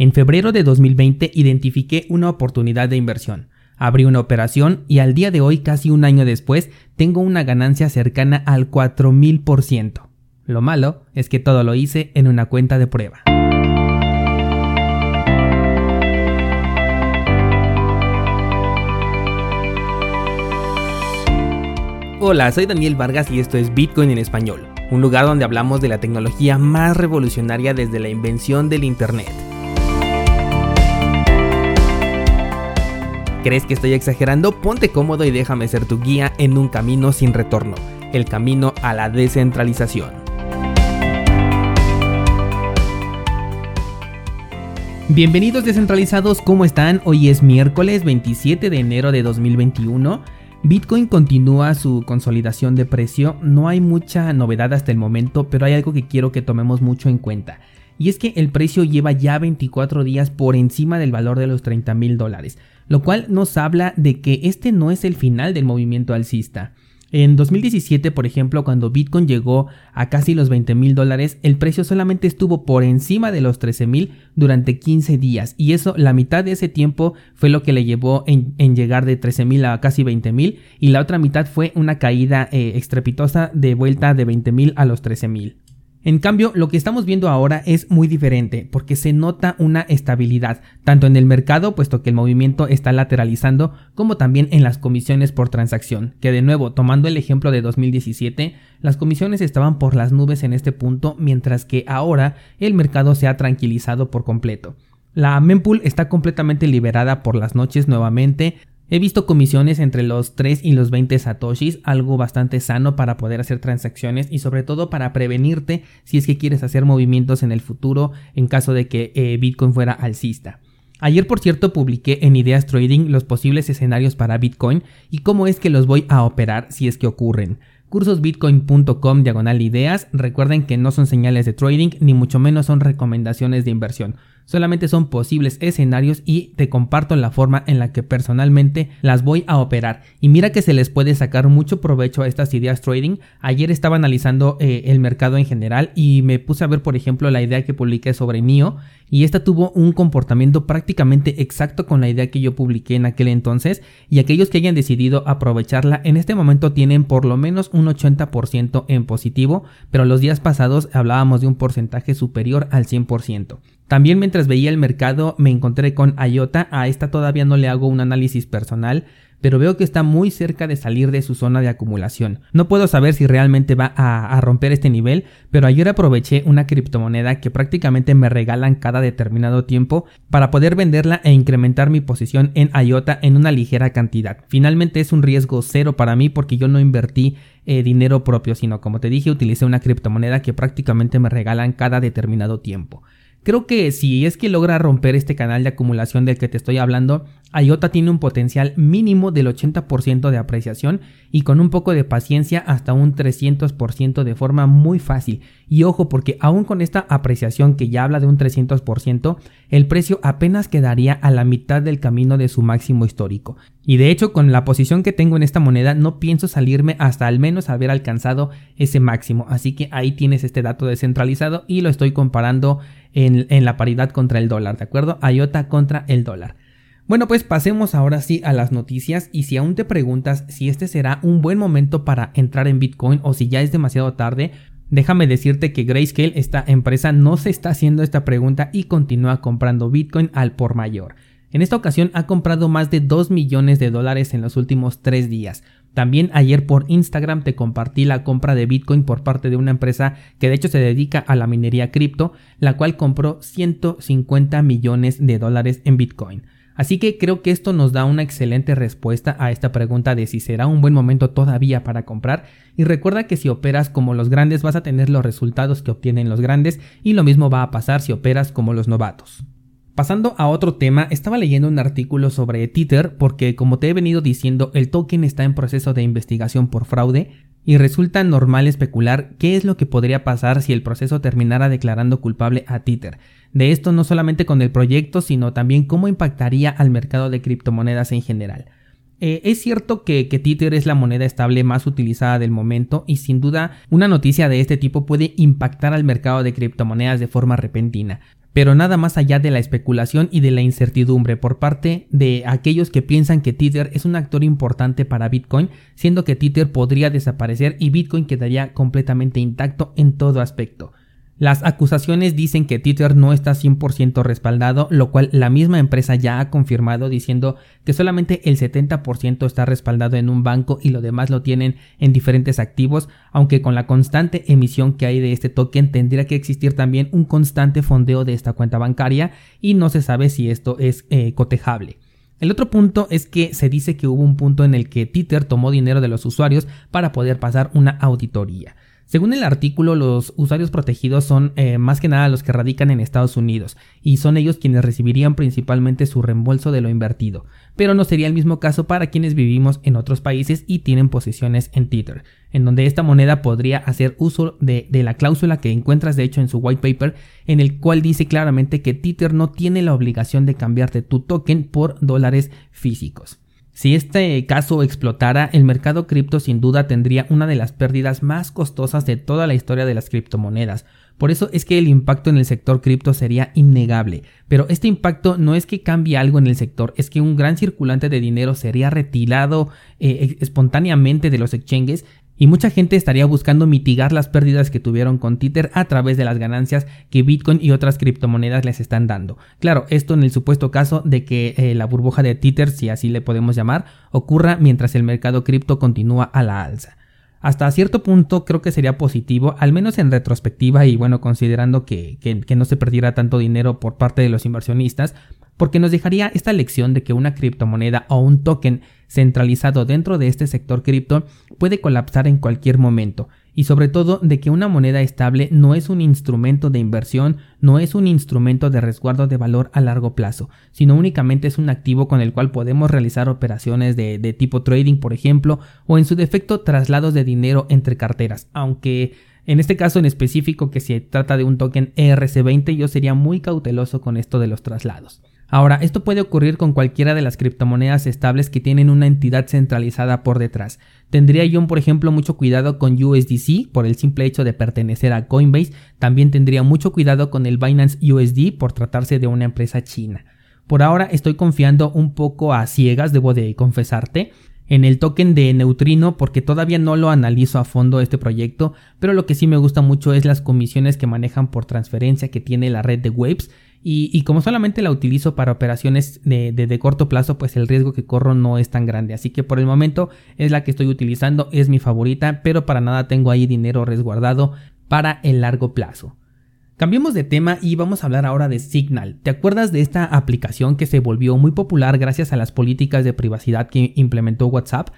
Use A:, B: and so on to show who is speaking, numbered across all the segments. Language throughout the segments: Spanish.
A: En febrero de 2020 identifiqué una oportunidad de inversión. Abrí una operación y al día de hoy, casi un año después, tengo una ganancia cercana al 4000%. Lo malo es que todo lo hice en una cuenta de prueba. Hola, soy Daniel Vargas y esto es Bitcoin en español, un lugar donde hablamos de la tecnología más revolucionaria desde la invención del Internet. ¿Crees que estoy exagerando? Ponte cómodo y déjame ser tu guía en un camino sin retorno, el camino a la descentralización. Bienvenidos descentralizados, ¿cómo están? Hoy es miércoles 27 de enero de 2021. Bitcoin continúa su consolidación de precio, no hay mucha novedad hasta el momento, pero hay algo que quiero que tomemos mucho en cuenta. Y es que el precio lleva ya 24 días por encima del valor de los 30 mil dólares lo cual nos habla de que este no es el final del movimiento alcista. En 2017, por ejemplo, cuando Bitcoin llegó a casi los 20 mil dólares, el precio solamente estuvo por encima de los 13 mil durante 15 días. Y eso, la mitad de ese tiempo fue lo que le llevó en, llegar de 13 mil a casi 20 mil. Y la otra mitad fue una caída eh, estrepitosa de vuelta de 20 mil a los 13 mil. En cambio, lo que estamos viendo ahora es muy diferente porque se nota una estabilidad, tanto en el mercado, puesto que el movimiento está lateralizando, como también en las comisiones por transacción, que de nuevo, tomando el ejemplo de 2017, las comisiones estaban por las nubes en este punto, mientras que ahora el mercado se ha tranquilizado por completo. La mempool está completamente liberada por las noches nuevamente, He visto comisiones entre los 3 y los 20 satoshis, algo bastante sano para poder hacer transacciones y sobre todo para prevenirte si es que quieres hacer movimientos en el futuro en caso de que eh, Bitcoin fuera alcista. Ayer, por cierto, publiqué en Ideas Trading los posibles escenarios para Bitcoin y cómo es que los voy a operar si es que ocurren cursosbitcoin.com diagonal ideas. Recuerden que no son señales de trading ni mucho menos son recomendaciones de inversión solamente son posibles escenarios y te comparto la forma en la que personalmente las voy a operar. Y mira que se les puede sacar mucho provecho a estas ideas trading. Ayer estaba analizando eh, el mercado en general y me puse a ver por ejemplo la idea que publiqué sobre NIO y esta tuvo un comportamiento prácticamente exacto con la idea que yo publiqué en aquel entonces y aquellos que hayan decidido aprovecharla en este momento tienen por lo menos un 80% en positivo, pero los días pasados hablábamos de un porcentaje superior al 100%. También mientras veía el mercado me encontré con IOTA, a esta todavía no le hago un análisis personal, pero veo que está muy cerca de salir de su zona de acumulación. No puedo saber si realmente va a, romper este nivel, pero ayer aproveché una criptomoneda que prácticamente me regalan cada determinado tiempo para poder venderla e incrementar mi posición en IOTA en una ligera cantidad. Finalmente es un riesgo cero para mí porque yo no invertí eh, dinero propio, sino como te dije utilicé una criptomoneda que prácticamente me regalan cada determinado tiempo. Creo que si es que logra romper este canal de acumulación del que te estoy hablando, IOTA tiene un potencial mínimo del 80% de apreciación y con un poco de paciencia hasta un 300% de forma muy fácil. Y ojo porque aún con esta apreciación que ya habla de un 300%, el precio apenas quedaría a la mitad del camino de su máximo histórico. Y de hecho con la posición que tengo en esta moneda no pienso salirme hasta al menos haber alcanzado ese máximo. Así que ahí tienes este dato descentralizado y lo estoy comparando en, la paridad contra el dólar, ¿de acuerdo? IOTA contra el dólar. Bueno, pues pasemos ahora sí a las noticias y si aún te preguntas si este será un buen momento para entrar en Bitcoin o si ya es demasiado tarde, déjame decirte que Grayscale, esta empresa, no se está haciendo esta pregunta y continúa comprando Bitcoin al por mayor. En esta ocasión ha comprado más de 2 millones de dólares en los últimos 3 días. También ayer por Instagram te compartí la compra de Bitcoin por parte de una empresa que de hecho se dedica a la minería cripto, la cual compró 150 millones de dólares en Bitcoin. Así que creo que esto nos da una excelente respuesta a esta pregunta de si será un buen momento todavía para comprar y recuerda que si operas como los grandes vas a tener los resultados que obtienen los grandes y lo mismo va a pasar si operas como los novatos. Pasando a otro tema, estaba leyendo un artículo sobre Tether porque como te he venido diciendo el token está en proceso de investigación por fraude y resulta normal especular qué es lo que podría pasar si el proceso terminara declarando culpable a Tether de esto no solamente con el proyecto, sino también cómo impactaría al mercado de criptomonedas en general. Eh, es cierto que, que, Tether es la moneda estable más utilizada del momento y sin duda una noticia de este tipo puede impactar al mercado de criptomonedas de forma repentina. Pero nada más allá de la especulación y de la incertidumbre por parte de aquellos que piensan que Tether es un actor importante para Bitcoin, siendo que Tether podría desaparecer y Bitcoin quedaría completamente intacto en todo aspecto. Las acusaciones dicen que Tether no está 100% respaldado, lo cual la misma empresa ya ha confirmado diciendo que solamente el 70% está respaldado en un banco y lo demás lo tienen en diferentes activos, aunque con la constante emisión que hay de este token tendría que existir también un constante fondeo de esta cuenta bancaria y no se sabe si esto es eh, cotejable. El otro punto es que se dice que hubo un punto en el que Tether tomó dinero de los usuarios para poder pasar una auditoría. Según el artículo, los usuarios protegidos son eh, más que nada los que radican en Estados Unidos y son ellos quienes recibirían principalmente su reembolso de lo invertido, pero no sería el mismo caso para quienes vivimos en otros países y tienen posiciones en Tether, en donde esta moneda podría hacer uso de, de la cláusula que encuentras de hecho en su white paper, en el cual dice claramente que Tether no tiene la obligación de cambiarte tu token por dólares físicos. Si este caso explotara, el mercado cripto sin duda tendría una de las pérdidas más costosas de toda la historia de las criptomonedas. Por eso es que el impacto en el sector cripto sería innegable. Pero este impacto no es que cambie algo en el sector, es que un gran circulante de dinero sería retirado eh, espontáneamente de los exchanges y mucha gente estaría buscando mitigar las pérdidas que tuvieron con Tether a través de las ganancias que Bitcoin y otras criptomonedas les están dando. Claro, esto en el supuesto caso de que eh, la burbuja de Tether, si así le podemos llamar, ocurra mientras el mercado cripto continúa a la alza. Hasta cierto punto creo que sería positivo, al menos en retrospectiva y bueno, considerando que, que no se perdiera tanto dinero por parte de los inversionistas, porque nos dejaría esta lección de que una criptomoneda o un token centralizado dentro de este sector cripto puede colapsar en cualquier momento y sobre todo de que una moneda estable no es un instrumento de inversión, no es un instrumento de resguardo de valor a largo plazo, sino únicamente es un activo con el cual podemos realizar operaciones de, tipo trading, por ejemplo, o en su defecto traslados de dinero entre carteras, aunque en este caso en específico que se trata de un token ERC20 yo sería muy cauteloso con esto de los traslados. Ahora, esto puede ocurrir con cualquiera de las criptomonedas estables que tienen una entidad centralizada por detrás. Tendría yo, por ejemplo, mucho cuidado con USDC por el simple hecho de pertenecer a Coinbase. También tendría mucho cuidado con el Binance USD por tratarse de una empresa china. Por ahora estoy confiando un poco a ciegas, debo de confesarte, en el token de Neutrino porque todavía no lo analizo a fondo este proyecto, pero lo que sí me gusta mucho es las comisiones que manejan por transferencia que tiene la red de Waves y, como solamente la utilizo para operaciones de, corto plazo, pues el riesgo que corro no es tan grande. Así que por el momento es la que estoy utilizando, es mi favorita, pero para nada tengo ahí dinero resguardado para el largo plazo. Cambiemos de tema y vamos a hablar ahora de Signal. ¿Te acuerdas de esta aplicación que se volvió muy popular gracias a las políticas de privacidad que implementó WhatsApp?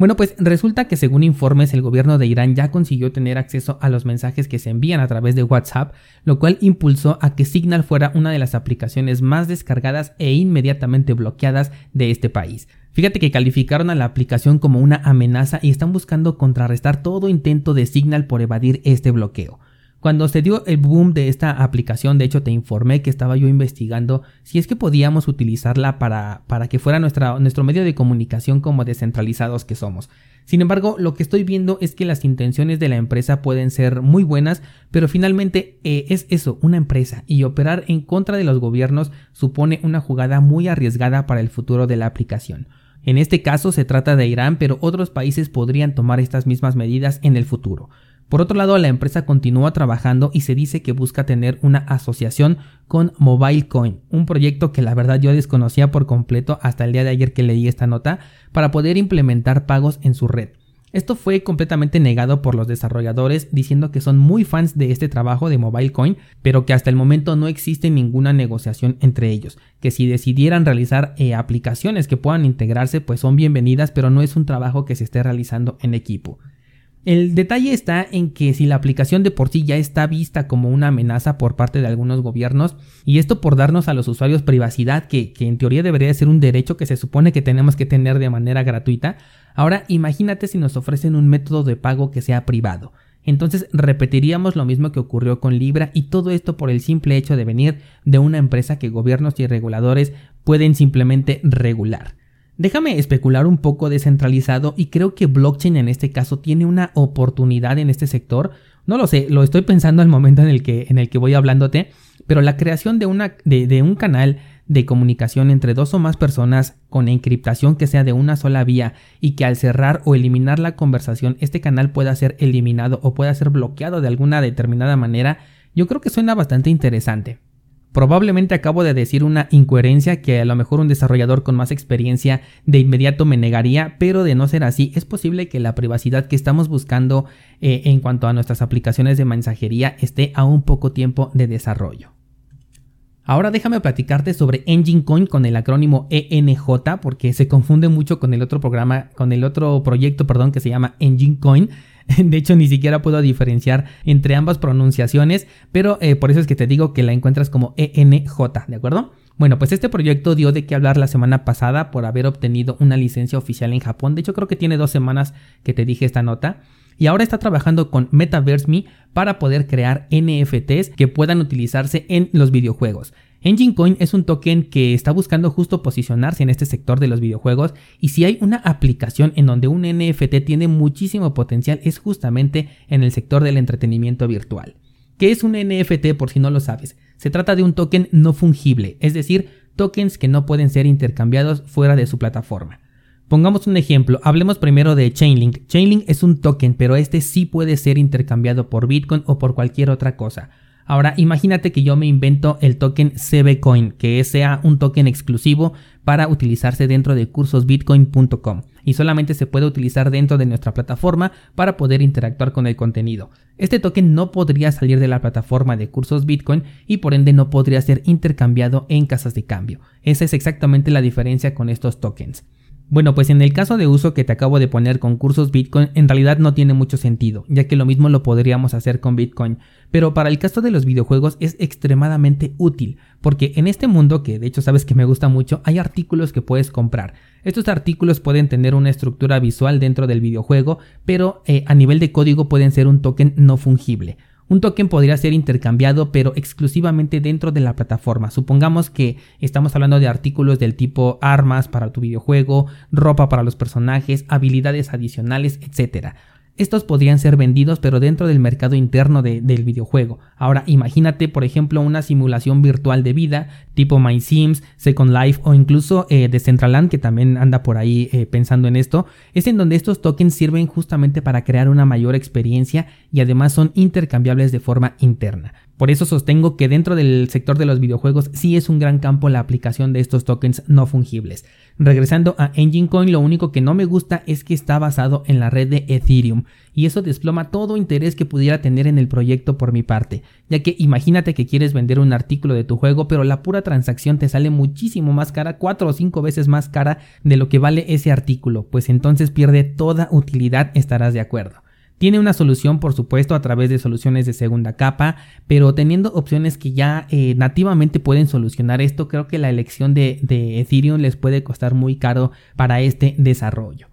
A: Bueno, pues resulta que según informes el gobierno de Irán ya consiguió tener acceso a los mensajes que se envían a través de WhatsApp, lo cual impulsó a que Signal fuera una de las aplicaciones más descargadas e inmediatamente bloqueadas de este país. Fíjate que calificaron a la aplicación como una amenaza y están buscando contrarrestar todo intento de Signal por evadir este bloqueo. Cuando se dio el boom de esta aplicación, de hecho te informé que estaba yo investigando si es que podíamos utilizarla para, para que fuera nuestra, nuestro medio de comunicación como descentralizados que somos. Sin embargo, lo que estoy viendo es que las intenciones de la empresa pueden ser muy buenas, pero finalmente eh, es eso, una empresa, y operar en contra de los gobiernos supone una jugada muy arriesgada para el futuro de la aplicación. En este caso se trata de Irán, pero otros países podrían tomar estas mismas medidas en el futuro. Por otro lado, la empresa continúa trabajando y se dice que busca tener una asociación con MobileCoin, un proyecto que la verdad yo desconocía por completo hasta el día de ayer que leí esta nota, para poder implementar pagos en su red. Esto fue completamente negado por los desarrolladores diciendo que son muy fans de este trabajo de MobileCoin, pero que hasta el momento no existe ninguna negociación entre ellos, que si decidieran realizar eh, aplicaciones que puedan integrarse pues son bienvenidas, pero no es un trabajo que se esté realizando en equipo. El detalle está en que si la aplicación de por sí ya está vista como una amenaza por parte de algunos gobiernos, y esto por darnos a los usuarios privacidad, que, en teoría debería ser un derecho que se supone que tenemos que tener de manera gratuita, ahora imagínate si nos ofrecen un método de pago que sea privado. Entonces repetiríamos lo mismo que ocurrió con Libra y todo esto por el simple hecho de venir de una empresa que gobiernos y reguladores pueden simplemente regular. Déjame especular un poco descentralizado y creo que blockchain en este caso tiene una oportunidad en este sector. No lo sé, lo estoy pensando al momento en el que, en el que voy hablándote, pero la creación de, una, de, un canal de comunicación entre dos o más personas con encriptación que sea de una sola vía y que al cerrar o eliminar la conversación este canal pueda ser eliminado o pueda ser bloqueado de alguna determinada manera, yo creo que suena bastante interesante. Probablemente acabo de decir una incoherencia que a lo mejor un desarrollador con más experiencia de inmediato me negaría, pero de no ser así, es posible que la privacidad que estamos buscando eh, en cuanto a nuestras aplicaciones de mensajería esté a un poco tiempo de desarrollo. Ahora déjame platicarte sobre Engine Coin con el acrónimo ENJ porque se confunde mucho con el otro programa, con el otro proyecto, perdón, que se llama Engine Coin. De hecho, ni siquiera puedo diferenciar entre ambas pronunciaciones, pero eh, por eso es que te digo que la encuentras como ENJ, ¿de acuerdo? Bueno, pues este proyecto dio de qué hablar la semana pasada por haber obtenido una licencia oficial en Japón. De hecho, creo que tiene dos semanas que te dije esta nota. Y ahora está trabajando con MetaverseMe para poder crear NFTs que puedan utilizarse en los videojuegos. Engine Coin es un token que está buscando justo posicionarse en este sector de los videojuegos y si hay una aplicación en donde un NFT tiene muchísimo potencial es justamente en el sector del entretenimiento virtual. ¿Qué es un NFT por si no lo sabes? Se trata de un token no fungible, es decir, tokens que no pueden ser intercambiados fuera de su plataforma. Pongamos un ejemplo, hablemos primero de Chainlink. Chainlink es un token, pero este sí puede ser intercambiado por Bitcoin o por cualquier otra cosa. Ahora, imagínate que yo me invento el token CBCoin, que sea un token exclusivo para utilizarse dentro de cursosbitcoin.com y solamente se puede utilizar dentro de nuestra plataforma para poder interactuar con el contenido. Este token no podría salir de la plataforma de cursos Bitcoin y por ende no podría ser intercambiado en casas de cambio. Esa es exactamente la diferencia con estos tokens. Bueno, pues en el caso de uso que te acabo de poner con cursos Bitcoin, en realidad no tiene mucho sentido, ya que lo mismo lo podríamos hacer con Bitcoin, pero para el caso de los videojuegos es extremadamente útil, porque en este mundo, que de hecho sabes que me gusta mucho, hay artículos que puedes comprar. Estos artículos pueden tener una estructura visual dentro del videojuego, pero eh, a nivel de código pueden ser un token no fungible. Un token podría ser intercambiado pero exclusivamente dentro de la plataforma. Supongamos que estamos hablando de artículos del tipo armas para tu videojuego, ropa para los personajes, habilidades adicionales, etc. Estos podrían ser vendidos pero dentro del mercado interno del videojuego. Ahora imagínate por ejemplo una simulación virtual de vida tipo My Sims, Second Life o incluso eh, Decentraland que también anda por ahí eh, pensando en esto. Es en donde estos tokens sirven justamente para crear una mayor experiencia y además son intercambiables de forma interna. Por eso sostengo que dentro del sector de los videojuegos sí es un gran campo la aplicación de estos tokens no fungibles. Regresando a Engine Coin, lo único que no me gusta es que está basado en la red de Ethereum y eso desploma todo interés que pudiera tener en el proyecto por mi parte, ya que imagínate que quieres vender un artículo de tu juego pero la pura transacción te sale muchísimo más cara, 4 o 5 veces más cara de lo que vale ese artículo, pues entonces pierde toda utilidad, estarás de acuerdo. Tiene una solución, por supuesto, a través de soluciones de segunda capa, pero teniendo opciones que ya eh, nativamente pueden solucionar esto, creo que la elección de, de Ethereum les puede costar muy caro para este desarrollo.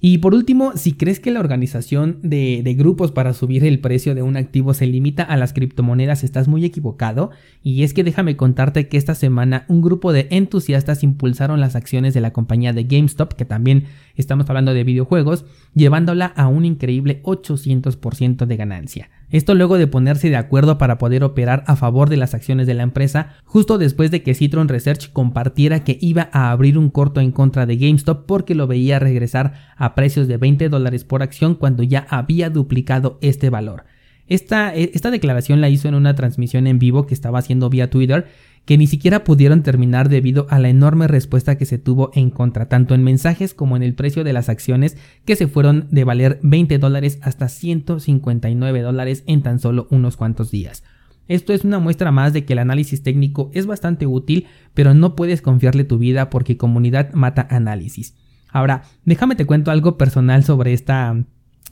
A: Y por último, si crees que la organización de, grupos para subir el precio de un activo se limita a las criptomonedas, estás muy equivocado. Y es que déjame contarte que esta semana un grupo de entusiastas impulsaron las acciones de la compañía de GameStop, que también estamos hablando de videojuegos, llevándola a un increíble 800% de ganancia. Esto luego de ponerse de acuerdo para poder operar a favor de las acciones de la empresa, justo después de que Citron Research compartiera que iba a abrir un corto en contra de GameStop porque lo veía regresar a precios de 20 dólares por acción cuando ya había duplicado este valor. Esta, esta, declaración la hizo en una transmisión en vivo que estaba haciendo vía Twitter que ni siquiera pudieron terminar debido a la enorme respuesta que se tuvo en contra, tanto en mensajes como en el precio de las acciones, que se fueron de valer 20 dólares hasta 159 dólares en tan solo unos cuantos días. Esto es una muestra más de que el análisis técnico es bastante útil, pero no puedes confiarle tu vida porque comunidad mata análisis. Ahora, déjame te cuento algo personal sobre esta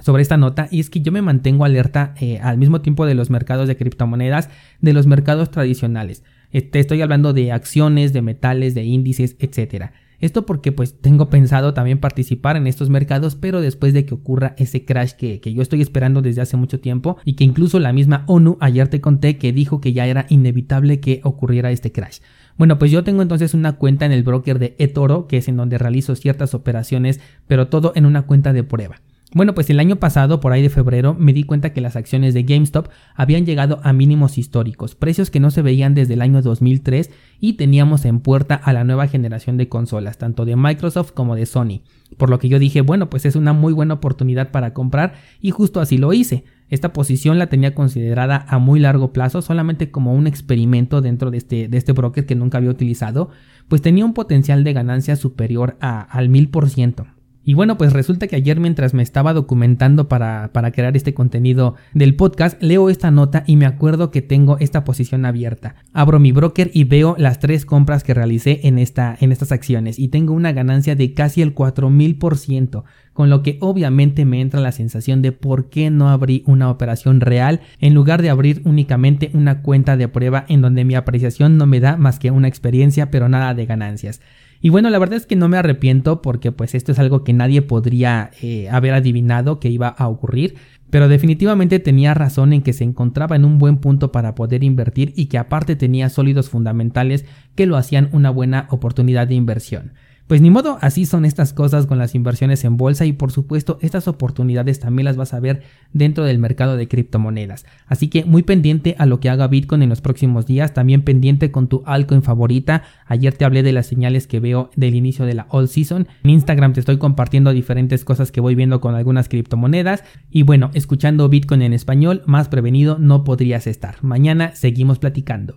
A: sobre esta nota y es que yo me mantengo alerta eh, al mismo tiempo de los mercados de criptomonedas, de los mercados tradicionales. Te este, estoy hablando de acciones, de metales, de índices, etc. Esto porque pues tengo pensado también participar en estos mercados, pero después de que ocurra ese crash que, que, yo estoy esperando desde hace mucho tiempo y que incluso la misma ONU ayer te conté que dijo que ya era inevitable que ocurriera este crash. Bueno, pues yo tengo entonces una cuenta en el broker de eToro, que es en donde realizo ciertas operaciones, pero todo en una cuenta de prueba. Bueno, pues el año pasado, por ahí de febrero, me di cuenta que las acciones de GameStop habían llegado a mínimos históricos, precios que no se veían desde el año 2003 y teníamos en puerta a la nueva generación de consolas, tanto de Microsoft como de Sony. Por lo que yo dije, bueno, pues es una muy buena oportunidad para comprar y justo así lo hice. Esta posición la tenía considerada a muy largo plazo, solamente como un experimento dentro de este, de este broker que nunca había utilizado, pues tenía un potencial de ganancia superior al 1000%. Y bueno, pues resulta que ayer mientras me estaba documentando para, para, crear este contenido del podcast, leo esta nota y me acuerdo que tengo esta posición abierta. Abro mi broker y veo las tres compras que realicé en, esta, en estas acciones y tengo una ganancia de casi el 4000%, con lo que obviamente me entra la sensación de por qué no abrí una operación real en lugar de abrir únicamente una cuenta de prueba en donde mi apreciación no me da más que una experiencia pero nada de ganancias. Y bueno, la verdad es que no me arrepiento porque pues esto es algo que nadie podría eh, haber adivinado que iba a ocurrir. Pero definitivamente tenía razón en que se encontraba en un buen punto para poder invertir y que aparte tenía sólidos fundamentales que lo hacían una buena oportunidad de inversión. Pues ni modo, así son estas cosas con las inversiones en bolsa y por supuesto estas oportunidades también las vas a ver dentro del mercado de criptomonedas. Así que muy pendiente a lo que haga Bitcoin en los próximos días, también pendiente con tu altcoin favorita. Ayer te hablé de las señales que veo del inicio de la all season. En Instagram te estoy compartiendo diferentes cosas que voy viendo con algunas criptomonedas y bueno, escuchando Bitcoin en español, más prevenido no podrías estar. Mañana seguimos platicando.